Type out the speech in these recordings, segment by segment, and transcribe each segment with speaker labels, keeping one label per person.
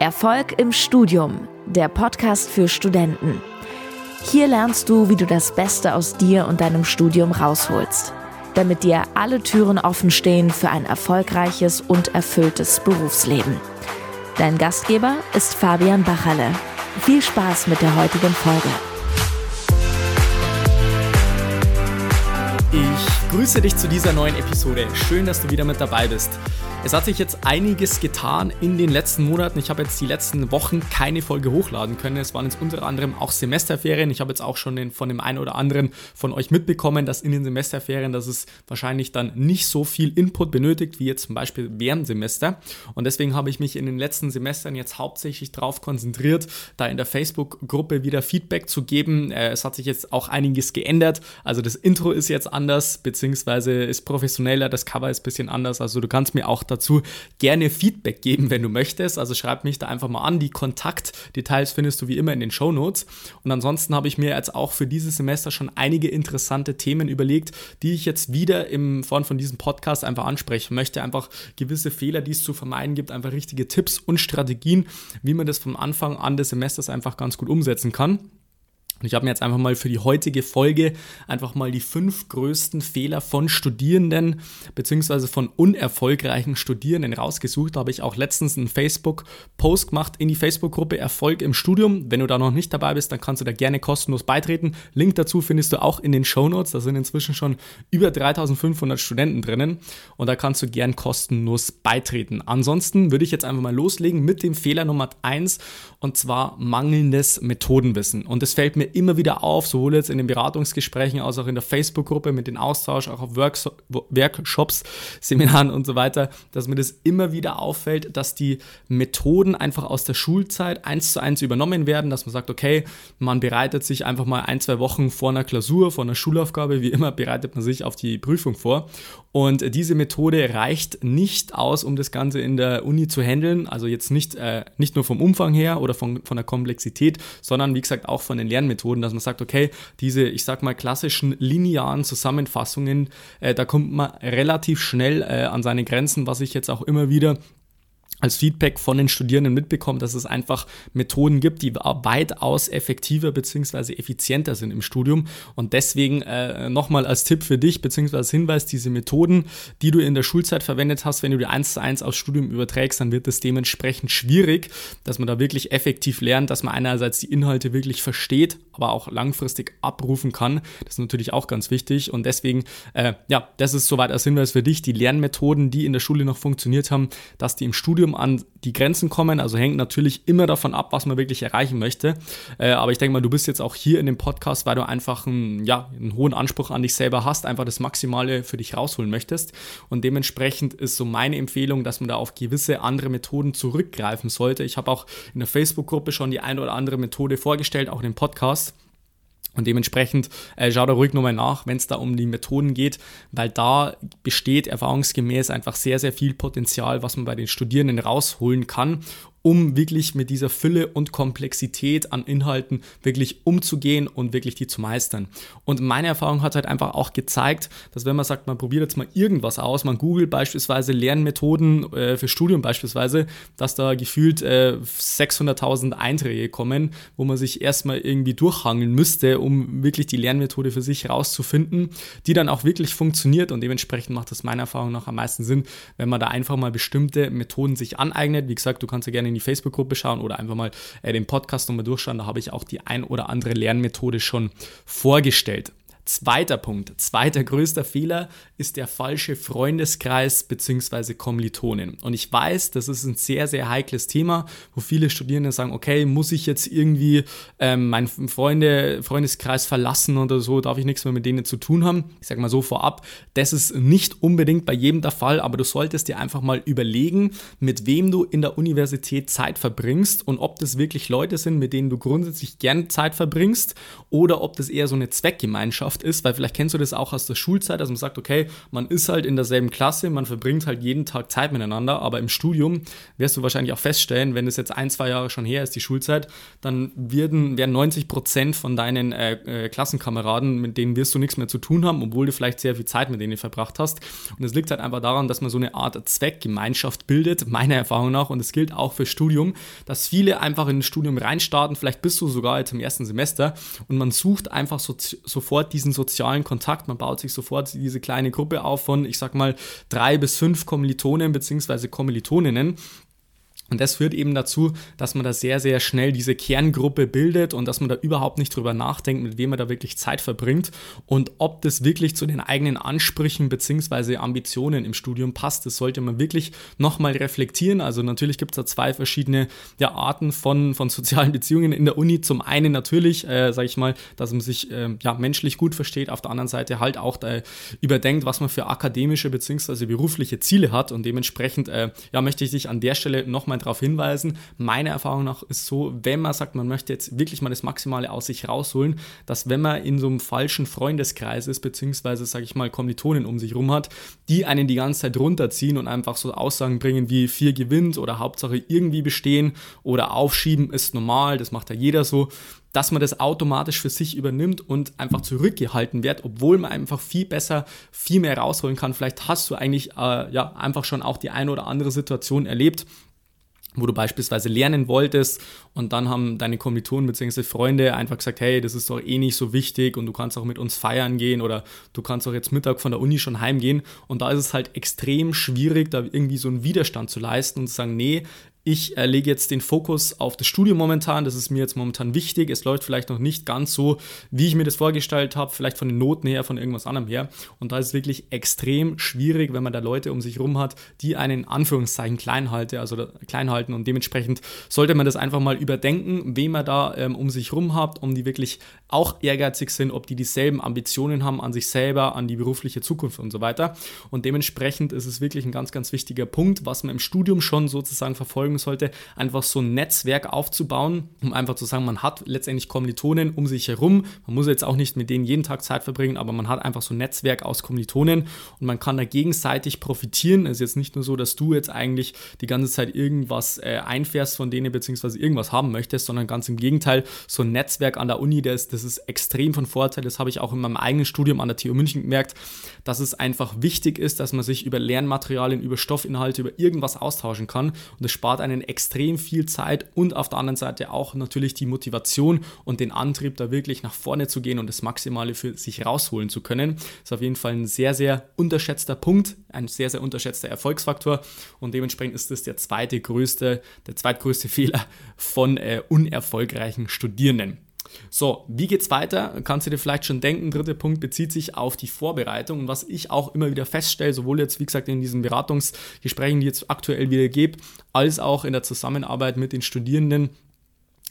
Speaker 1: Erfolg im Studium, der Podcast für Studenten. Hier lernst du, wie du das Beste aus dir und deinem Studium rausholst, damit dir alle Türen offen stehen für ein erfolgreiches und erfülltes Berufsleben. Dein Gastgeber ist Fabian Bachalle. Viel Spaß mit der heutigen Folge.
Speaker 2: Ich grüße dich zu dieser neuen Episode. Schön, dass du wieder mit dabei bist. Es hat sich jetzt einiges getan in den letzten Monaten. Ich habe jetzt die letzten Wochen keine Folge hochladen können. Es waren jetzt unter anderem auch Semesterferien. Ich habe jetzt auch schon den, von dem einen oder anderen von euch mitbekommen, dass in den Semesterferien, dass es wahrscheinlich dann nicht so viel Input benötigt, wie jetzt zum Beispiel während Semester. Und deswegen habe ich mich in den letzten Semestern jetzt hauptsächlich darauf konzentriert, da in der Facebook-Gruppe wieder Feedback zu geben. Äh, es hat sich jetzt auch einiges geändert. Also das Intro ist jetzt anders, beziehungsweise ist professioneller, das Cover ist ein bisschen anders. Also du kannst mir auch dazu gerne Feedback geben, wenn du möchtest. Also schreib mich da einfach mal an. Die Kontaktdetails findest du wie immer in den Show Notes. Und ansonsten habe ich mir jetzt auch für dieses Semester schon einige interessante Themen überlegt, die ich jetzt wieder im Form von diesem Podcast einfach ansprechen möchte. Einfach gewisse Fehler, die es zu vermeiden gibt, einfach richtige Tipps und Strategien, wie man das vom Anfang an des Semesters einfach ganz gut umsetzen kann. Und ich habe mir jetzt einfach mal für die heutige Folge einfach mal die fünf größten Fehler von Studierenden beziehungsweise von unerfolgreichen Studierenden rausgesucht. Da habe ich auch letztens einen Facebook-Post gemacht in die Facebook-Gruppe Erfolg im Studium. Wenn du da noch nicht dabei bist, dann kannst du da gerne kostenlos beitreten. Link dazu findest du auch in den Show Notes. Da sind inzwischen schon über 3500 Studenten drinnen und da kannst du gern kostenlos beitreten. Ansonsten würde ich jetzt einfach mal loslegen mit dem Fehler Nummer eins und zwar mangelndes Methodenwissen. Und es fällt mir immer wieder auf, sowohl jetzt in den Beratungsgesprächen als auch in der Facebook-Gruppe mit den Austausch, auch auf Works Workshops, Seminaren und so weiter, dass mir das immer wieder auffällt, dass die Methoden einfach aus der Schulzeit eins zu eins übernommen werden, dass man sagt, okay, man bereitet sich einfach mal ein, zwei Wochen vor einer Klausur, vor einer Schulaufgabe, wie immer bereitet man sich auf die Prüfung vor. Und diese Methode reicht nicht aus, um das Ganze in der Uni zu handeln, also jetzt nicht, äh, nicht nur vom Umfang her oder von, von der Komplexität, sondern wie gesagt auch von den Lernmethoden. Methoden, dass man sagt, okay, diese, ich sag mal, klassischen linearen Zusammenfassungen, äh, da kommt man relativ schnell äh, an seine Grenzen, was ich jetzt auch immer wieder als Feedback von den Studierenden mitbekommen, dass es einfach Methoden gibt, die weitaus effektiver bzw. effizienter sind im Studium. Und deswegen äh, nochmal als Tipp für dich bzw. Hinweis, diese Methoden, die du in der Schulzeit verwendet hast, wenn du die eins zu eins aufs Studium überträgst, dann wird es dementsprechend schwierig, dass man da wirklich effektiv lernt, dass man einerseits die Inhalte wirklich versteht, aber auch langfristig abrufen kann. Das ist natürlich auch ganz wichtig. Und deswegen, äh, ja, das ist soweit als Hinweis für dich, die Lernmethoden, die in der Schule noch funktioniert haben, dass die im Studium Studium an die Grenzen kommen. Also hängt natürlich immer davon ab, was man wirklich erreichen möchte. Äh, aber ich denke mal, du bist jetzt auch hier in dem Podcast, weil du einfach einen, ja, einen hohen Anspruch an dich selber hast, einfach das Maximale für dich rausholen möchtest. Und dementsprechend ist so meine Empfehlung, dass man da auf gewisse andere Methoden zurückgreifen sollte. Ich habe auch in der Facebook-Gruppe schon die eine oder andere Methode vorgestellt, auch in dem Podcast. Und dementsprechend äh, schau da ruhig nochmal nach, wenn es da um die Methoden geht, weil da besteht erfahrungsgemäß einfach sehr, sehr viel Potenzial, was man bei den Studierenden rausholen kann um wirklich mit dieser Fülle und Komplexität an Inhalten wirklich umzugehen und wirklich die zu meistern. Und meine Erfahrung hat halt einfach auch gezeigt, dass wenn man sagt, man probiert jetzt mal irgendwas aus, man googelt beispielsweise Lernmethoden äh, für Studium beispielsweise, dass da gefühlt äh, 600.000 Einträge kommen, wo man sich erstmal irgendwie durchhangeln müsste, um wirklich die Lernmethode für sich rauszufinden, die dann auch wirklich funktioniert und dementsprechend macht das meiner Erfahrung nach am meisten Sinn, wenn man da einfach mal bestimmte Methoden sich aneignet. Wie gesagt, du kannst ja gerne in die Facebook-Gruppe schauen oder einfach mal äh, den Podcast nochmal durchschauen. Da habe ich auch die ein oder andere Lernmethode schon vorgestellt. Zweiter Punkt, zweiter größter Fehler ist der falsche Freundeskreis bzw. Kommilitonen. Und ich weiß, das ist ein sehr, sehr heikles Thema, wo viele Studierende sagen, okay, muss ich jetzt irgendwie ähm, meinen Freunde, Freundeskreis verlassen oder so, darf ich nichts mehr mit denen zu tun haben? Ich sage mal so vorab, das ist nicht unbedingt bei jedem der Fall, aber du solltest dir einfach mal überlegen, mit wem du in der Universität Zeit verbringst und ob das wirklich Leute sind, mit denen du grundsätzlich gern Zeit verbringst oder ob das eher so eine Zweckgemeinschaft oft ist, weil vielleicht kennst du das auch aus der Schulzeit, dass man sagt, okay, man ist halt in derselben Klasse, man verbringt halt jeden Tag Zeit miteinander, aber im Studium wirst du wahrscheinlich auch feststellen, wenn es jetzt ein, zwei Jahre schon her ist, die Schulzeit, dann werden, werden 90 Prozent von deinen äh, äh, Klassenkameraden, mit denen wirst du nichts mehr zu tun haben, obwohl du vielleicht sehr viel Zeit mit denen verbracht hast. Und es liegt halt einfach daran, dass man so eine Art Zweckgemeinschaft bildet, meiner Erfahrung nach, und es gilt auch für Studium, dass viele einfach in ein Studium reinstarten, vielleicht bist du sogar jetzt im ersten Semester und man sucht einfach so, sofort diesen sozialen Kontakt, man baut sich sofort diese kleine Gruppe auf von, ich sag mal, drei bis fünf Kommilitonen bzw. Kommilitoninnen und das führt eben dazu, dass man da sehr, sehr schnell diese Kerngruppe bildet und dass man da überhaupt nicht drüber nachdenkt, mit wem man da wirklich Zeit verbringt und ob das wirklich zu den eigenen Ansprüchen bzw. Ambitionen im Studium passt. Das sollte man wirklich nochmal reflektieren. Also natürlich gibt es da zwei verschiedene ja, Arten von, von sozialen Beziehungen in der Uni. Zum einen natürlich, äh, sage ich mal, dass man sich äh, ja, menschlich gut versteht, auf der anderen Seite halt auch äh, überdenkt, was man für akademische bzw. berufliche Ziele hat und dementsprechend äh, ja, möchte ich dich an der Stelle nochmal nochmal darauf hinweisen. Meiner Erfahrung nach ist so, wenn man sagt, man möchte jetzt wirklich mal das Maximale aus sich rausholen, dass wenn man in so einem falschen Freundeskreis ist, beziehungsweise, sage ich mal, Kommilitonen um sich rum hat, die einen die ganze Zeit runterziehen und einfach so Aussagen bringen wie vier gewinnt oder Hauptsache irgendwie bestehen oder aufschieben ist normal, das macht ja jeder so, dass man das automatisch für sich übernimmt und einfach zurückgehalten wird, obwohl man einfach viel besser, viel mehr rausholen kann. Vielleicht hast du eigentlich äh, ja einfach schon auch die eine oder andere Situation erlebt, wo du beispielsweise lernen wolltest und dann haben deine Kommilitonen bzw. Freunde einfach gesagt, hey, das ist doch eh nicht so wichtig und du kannst auch mit uns feiern gehen oder du kannst auch jetzt Mittag von der Uni schon heimgehen und da ist es halt extrem schwierig, da irgendwie so einen Widerstand zu leisten und zu sagen, nee, ich äh, lege jetzt den Fokus auf das Studium momentan, das ist mir jetzt momentan wichtig. Es läuft vielleicht noch nicht ganz so, wie ich mir das vorgestellt habe, vielleicht von den Noten her, von irgendwas anderem her. Und da ist es wirklich extrem schwierig, wenn man da Leute um sich herum hat, die einen in Anführungszeichen klein, halte, also klein halten. Und dementsprechend sollte man das einfach mal überdenken, wen man da ähm, um sich herum hat, um die wirklich auch ehrgeizig sind, ob die dieselben Ambitionen haben an sich selber, an die berufliche Zukunft und so weiter. Und dementsprechend ist es wirklich ein ganz, ganz wichtiger Punkt, was man im Studium schon sozusagen verfolgen verfolgen sollte, einfach so ein Netzwerk aufzubauen, um einfach zu sagen, man hat letztendlich Kommilitonen um sich herum. Man muss jetzt auch nicht mit denen jeden Tag Zeit verbringen, aber man hat einfach so ein Netzwerk aus Kommilitonen und man kann da gegenseitig profitieren. Es ist jetzt nicht nur so, dass du jetzt eigentlich die ganze Zeit irgendwas äh, einfährst von denen beziehungsweise irgendwas haben möchtest, sondern ganz im Gegenteil, so ein Netzwerk an der Uni, das, das ist extrem von Vorteil. Das habe ich auch in meinem eigenen Studium an der TU München gemerkt, dass es einfach wichtig ist, dass man sich über Lernmaterialien, über Stoffinhalte, über irgendwas austauschen kann und das spart einen extrem viel Zeit und auf der anderen Seite auch natürlich die Motivation und den Antrieb, da wirklich nach vorne zu gehen und das Maximale für sich rausholen zu können. Das ist auf jeden Fall ein sehr, sehr unterschätzter Punkt, ein sehr, sehr unterschätzter Erfolgsfaktor und dementsprechend ist das der zweite größte, der zweitgrößte Fehler von äh, unerfolgreichen Studierenden. So, wie geht's weiter? Kannst du dir vielleicht schon denken, dritter Punkt bezieht sich auf die Vorbereitung. Und was ich auch immer wieder feststelle, sowohl jetzt, wie gesagt, in diesen Beratungsgesprächen, die jetzt aktuell wieder gebe, als auch in der Zusammenarbeit mit den Studierenden,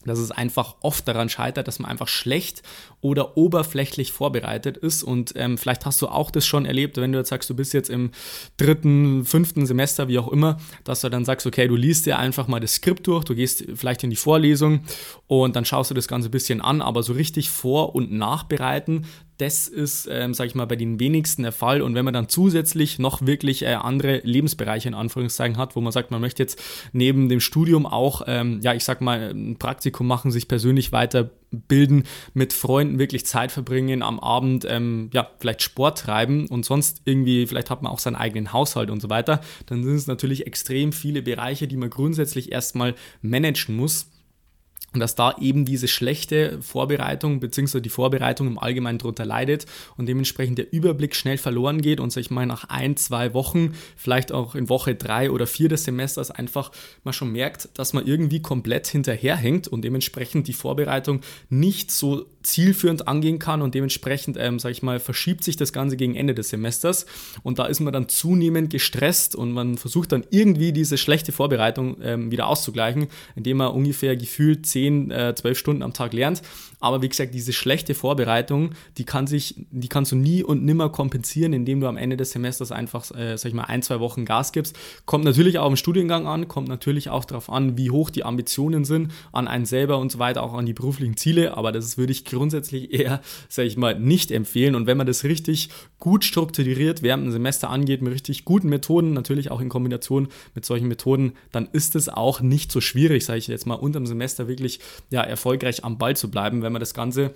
Speaker 2: dass es einfach oft daran scheitert, dass man einfach schlecht oder oberflächlich vorbereitet ist. Und ähm, vielleicht hast du auch das schon erlebt, wenn du jetzt sagst, du bist jetzt im dritten, fünften Semester, wie auch immer, dass du dann sagst, okay, du liest dir einfach mal das Skript durch, du gehst vielleicht in die Vorlesung und dann schaust du das Ganze ein bisschen an, aber so richtig vor- und nachbereiten, das ist, ähm, sage ich mal, bei den wenigsten der Fall. Und wenn man dann zusätzlich noch wirklich äh, andere Lebensbereiche in Anführungszeichen hat, wo man sagt, man möchte jetzt neben dem Studium auch, ähm, ja, ich sag mal, ein Praktikum machen, sich persönlich weiterbilden, mit Freunden wirklich Zeit verbringen, am Abend, ähm, ja, vielleicht Sport treiben und sonst irgendwie, vielleicht hat man auch seinen eigenen Haushalt und so weiter, dann sind es natürlich extrem viele Bereiche, die man grundsätzlich erstmal managen muss und dass da eben diese schlechte Vorbereitung bzw. die Vorbereitung im Allgemeinen darunter leidet und dementsprechend der Überblick schnell verloren geht und sich mal nach ein, zwei Wochen, vielleicht auch in Woche drei oder vier des Semesters einfach man schon merkt, dass man irgendwie komplett hinterherhängt und dementsprechend die Vorbereitung nicht so zielführend angehen kann und dementsprechend, ähm, sage ich mal, verschiebt sich das Ganze gegen Ende des Semesters und da ist man dann zunehmend gestresst und man versucht dann irgendwie diese schlechte Vorbereitung ähm, wieder auszugleichen, indem man ungefähr gefühlt 10, äh, 12 Stunden am Tag lernt. Aber wie gesagt, diese schlechte Vorbereitung, die kann sich, die kannst du nie und nimmer kompensieren, indem du am Ende des Semesters einfach, äh, sag ich mal, ein, zwei Wochen Gas gibst. Kommt natürlich auch im Studiengang an, kommt natürlich auch darauf an, wie hoch die Ambitionen sind, an einen selber und so weiter, auch an die beruflichen Ziele. Aber das würde ich grundsätzlich eher, sag ich mal, nicht empfehlen. Und wenn man das richtig gut strukturiert während dem Semester angeht, mit richtig guten Methoden, natürlich auch in Kombination mit solchen Methoden, dann ist es auch nicht so schwierig, sage ich jetzt mal, unterm Semester wirklich ja, erfolgreich am Ball zu bleiben, wenn man das Ganze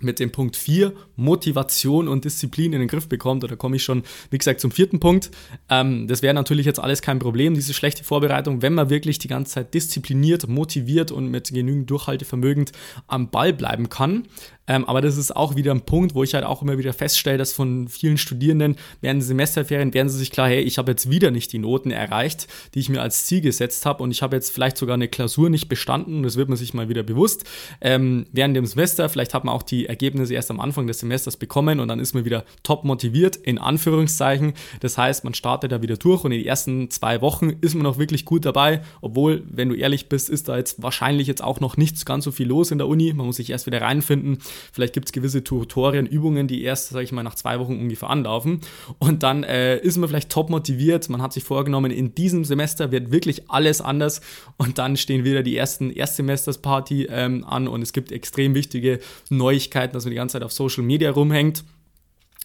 Speaker 2: mit dem Punkt 4 Motivation und Disziplin in den Griff bekommt. Oder komme ich schon, wie gesagt, zum vierten Punkt. Ähm, das wäre natürlich jetzt alles kein Problem, diese schlechte Vorbereitung, wenn man wirklich die ganze Zeit diszipliniert, motiviert und mit genügend Durchhaltevermögen am Ball bleiben kann. Ähm, aber das ist auch wieder ein Punkt, wo ich halt auch immer wieder feststelle, dass von vielen Studierenden während Semesterferien werden sie sich klar, hey, ich habe jetzt wieder nicht die Noten erreicht, die ich mir als Ziel gesetzt habe und ich habe jetzt vielleicht sogar eine Klausur nicht bestanden. Das wird man sich mal wieder bewusst. Ähm, während dem Semester, vielleicht hat man auch die Ergebnisse erst am Anfang des Semesters bekommen und dann ist man wieder top motiviert, in Anführungszeichen. Das heißt, man startet da wieder durch und in den ersten zwei Wochen ist man noch wirklich gut dabei, obwohl, wenn du ehrlich bist, ist da jetzt wahrscheinlich jetzt auch noch nicht ganz so viel los in der Uni. Man muss sich erst wieder reinfinden. Vielleicht gibt es gewisse Tutorien, Übungen, die erst, sage ich mal, nach zwei Wochen ungefähr anlaufen. Und dann äh, ist man vielleicht top motiviert. Man hat sich vorgenommen, in diesem Semester wird wirklich alles anders. Und dann stehen wieder die ersten Erstsemestersparty ähm, an und es gibt extrem wichtige Neuigkeiten, dass man die ganze Zeit auf Social Media rumhängt.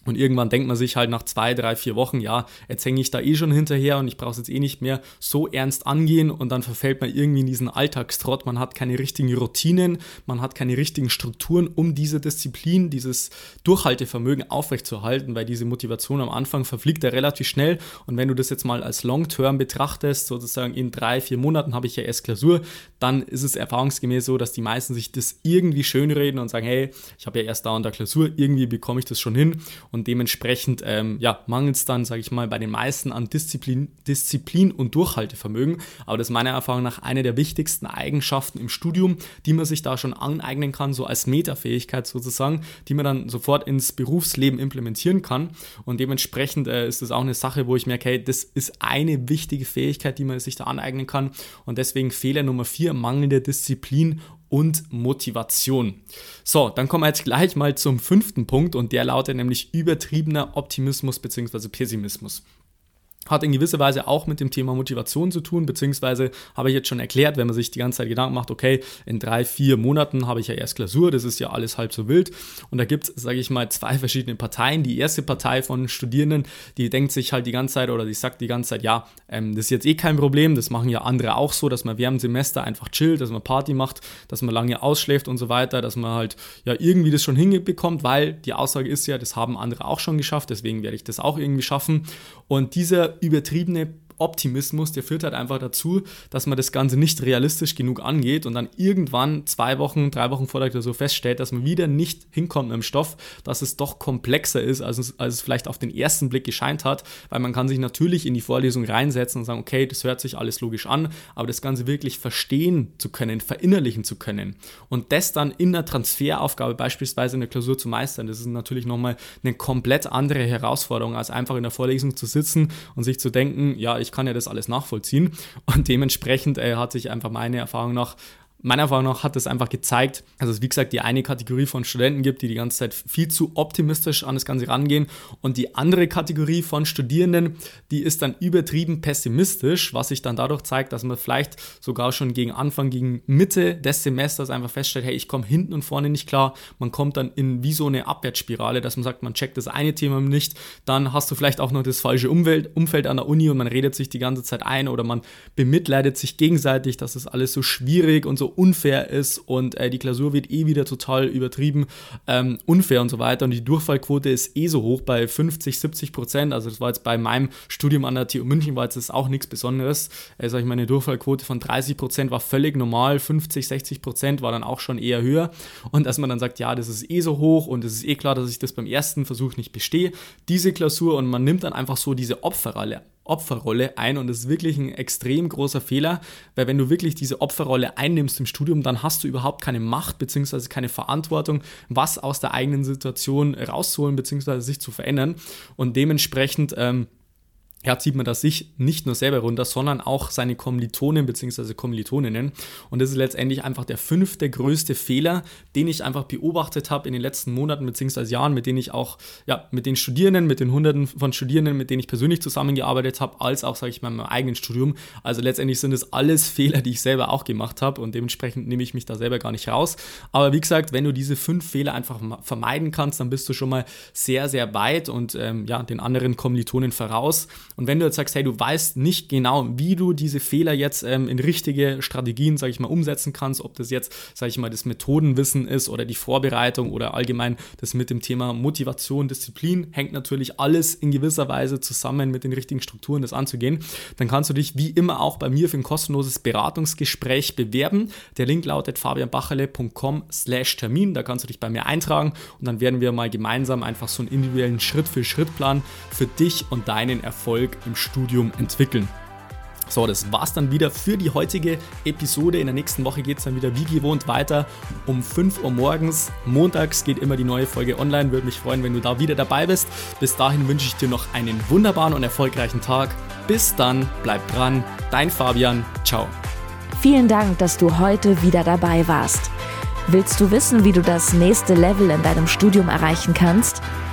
Speaker 2: Und irgendwann denkt man sich halt nach zwei, drei, vier Wochen, ja, jetzt hänge ich da eh schon hinterher und ich brauche es jetzt eh nicht mehr so ernst angehen und dann verfällt man irgendwie in diesen Alltagstrott. Man hat keine richtigen Routinen, man hat keine richtigen Strukturen, um diese Disziplin, dieses Durchhaltevermögen aufrechtzuerhalten, weil diese Motivation am Anfang verfliegt ja relativ schnell. Und wenn du das jetzt mal als Long-Term betrachtest, sozusagen in drei, vier Monaten habe ich ja erst Klausur, dann ist es erfahrungsgemäß so, dass die meisten sich das irgendwie schönreden und sagen, hey, ich habe ja erst da und da Klausur, irgendwie bekomme ich das schon hin und dementsprechend ähm, ja, mangelt es dann, sage ich mal, bei den meisten an Disziplin, Disziplin und Durchhaltevermögen. Aber das ist meiner Erfahrung nach eine der wichtigsten Eigenschaften im Studium, die man sich da schon aneignen kann, so als Metafähigkeit sozusagen, die man dann sofort ins Berufsleben implementieren kann. Und dementsprechend äh, ist das auch eine Sache, wo ich merke, hey, das ist eine wichtige Fähigkeit, die man sich da aneignen kann. Und deswegen Fehler Nummer vier, mangelnde Disziplin und Motivation. So, dann kommen wir jetzt gleich mal zum fünften Punkt und der lautet nämlich übertriebener Optimismus bzw. Pessimismus. Hat in gewisser Weise auch mit dem Thema Motivation zu tun, beziehungsweise habe ich jetzt schon erklärt, wenn man sich die ganze Zeit Gedanken macht, okay, in drei, vier Monaten habe ich ja erst Klausur, das ist ja alles halb so wild. Und da gibt es, sage ich mal, zwei verschiedene Parteien. Die erste Partei von Studierenden, die denkt sich halt die ganze Zeit oder die sagt die ganze Zeit, ja, ähm, das ist jetzt eh kein Problem, das machen ja andere auch so, dass man während dem Semester einfach chillt, dass man Party macht, dass man lange ausschläft und so weiter, dass man halt ja irgendwie das schon hinbekommt, weil die Aussage ist ja, das haben andere auch schon geschafft, deswegen werde ich das auch irgendwie schaffen. Und dieser übertriebene Optimismus, der führt halt einfach dazu, dass man das Ganze nicht realistisch genug angeht und dann irgendwann zwei Wochen, drei Wochen vor der Klausur feststellt, dass man wieder nicht hinkommt mit dem Stoff, dass es doch komplexer ist, als es, als es vielleicht auf den ersten Blick gescheint hat, weil man kann sich natürlich in die Vorlesung reinsetzen und sagen, okay, das hört sich alles logisch an, aber das Ganze wirklich verstehen zu können, verinnerlichen zu können und das dann in einer Transferaufgabe beispielsweise in der Klausur zu meistern, das ist natürlich nochmal eine komplett andere Herausforderung, als einfach in der Vorlesung zu sitzen und sich zu denken, ja, ich kann ja das alles nachvollziehen. Und dementsprechend äh, hat sich einfach meine Erfahrung nach meiner Erfahrung nach hat das einfach gezeigt, dass es wie gesagt die eine Kategorie von Studenten gibt, die die ganze Zeit viel zu optimistisch an das Ganze rangehen und die andere Kategorie von Studierenden, die ist dann übertrieben pessimistisch, was sich dann dadurch zeigt, dass man vielleicht sogar schon gegen Anfang, gegen Mitte des Semesters einfach feststellt, hey, ich komme hinten und vorne nicht klar. Man kommt dann in wie so eine Abwärtsspirale, dass man sagt, man checkt das eine Thema nicht, dann hast du vielleicht auch noch das falsche Umwelt, Umfeld an der Uni und man redet sich die ganze Zeit ein oder man bemitleidet sich gegenseitig, dass es das alles so schwierig und so unfair ist und äh, die Klausur wird eh wieder total übertrieben ähm, unfair und so weiter und die Durchfallquote ist eh so hoch bei 50, 70 Prozent. Also das war jetzt bei meinem Studium an der TU München war jetzt auch nichts Besonderes. Äh, sag ich mal, eine Durchfallquote von 30 Prozent war völlig normal, 50, 60 Prozent war dann auch schon eher höher und dass man dann sagt, ja, das ist eh so hoch und es ist eh klar, dass ich das beim ersten Versuch nicht bestehe, diese Klausur und man nimmt dann einfach so diese Opferrolle Opferrolle ein und das ist wirklich ein extrem großer Fehler, weil wenn du wirklich diese Opferrolle einnimmst im Studium, dann hast du überhaupt keine Macht bzw. keine Verantwortung, was aus der eigenen Situation rauszuholen bzw. sich zu verändern und dementsprechend ähm, ja, zieht man das sich nicht nur selber runter, sondern auch seine Kommilitonen bzw. Kommilitoninnen. Und das ist letztendlich einfach der fünfte größte Fehler, den ich einfach beobachtet habe in den letzten Monaten bzw. Jahren, mit denen ich auch, ja, mit den Studierenden, mit den Hunderten von Studierenden, mit denen ich persönlich zusammengearbeitet habe, als auch, sage ich mal, in meinem eigenen Studium. Also letztendlich sind es alles Fehler, die ich selber auch gemacht habe und dementsprechend nehme ich mich da selber gar nicht raus. Aber wie gesagt, wenn du diese fünf Fehler einfach vermeiden kannst, dann bist du schon mal sehr, sehr weit und ähm, ja, den anderen Kommilitonen voraus. Und wenn du jetzt sagst, hey, du weißt nicht genau, wie du diese Fehler jetzt ähm, in richtige Strategien, sage ich mal, umsetzen kannst, ob das jetzt, sage ich mal, das Methodenwissen ist oder die Vorbereitung oder allgemein das mit dem Thema Motivation, Disziplin, hängt natürlich alles in gewisser Weise zusammen mit den richtigen Strukturen, das anzugehen, dann kannst du dich wie immer auch bei mir für ein kostenloses Beratungsgespräch bewerben. Der Link lautet fabianbacherle.com slash Termin, da kannst du dich bei mir eintragen und dann werden wir mal gemeinsam einfach so einen individuellen Schritt-für-Schritt-Plan für dich und deinen Erfolg Erfolg im Studium entwickeln. So, das war's dann wieder für die heutige Episode. In der nächsten Woche geht es dann wieder wie gewohnt weiter um 5 Uhr morgens. Montags geht immer die neue Folge online. Würde mich freuen, wenn du da wieder dabei bist. Bis dahin wünsche ich dir noch einen wunderbaren und erfolgreichen Tag. Bis dann, bleib dran. Dein Fabian. Ciao.
Speaker 1: Vielen Dank, dass du heute wieder dabei warst. Willst du wissen, wie du das nächste Level in deinem Studium erreichen kannst?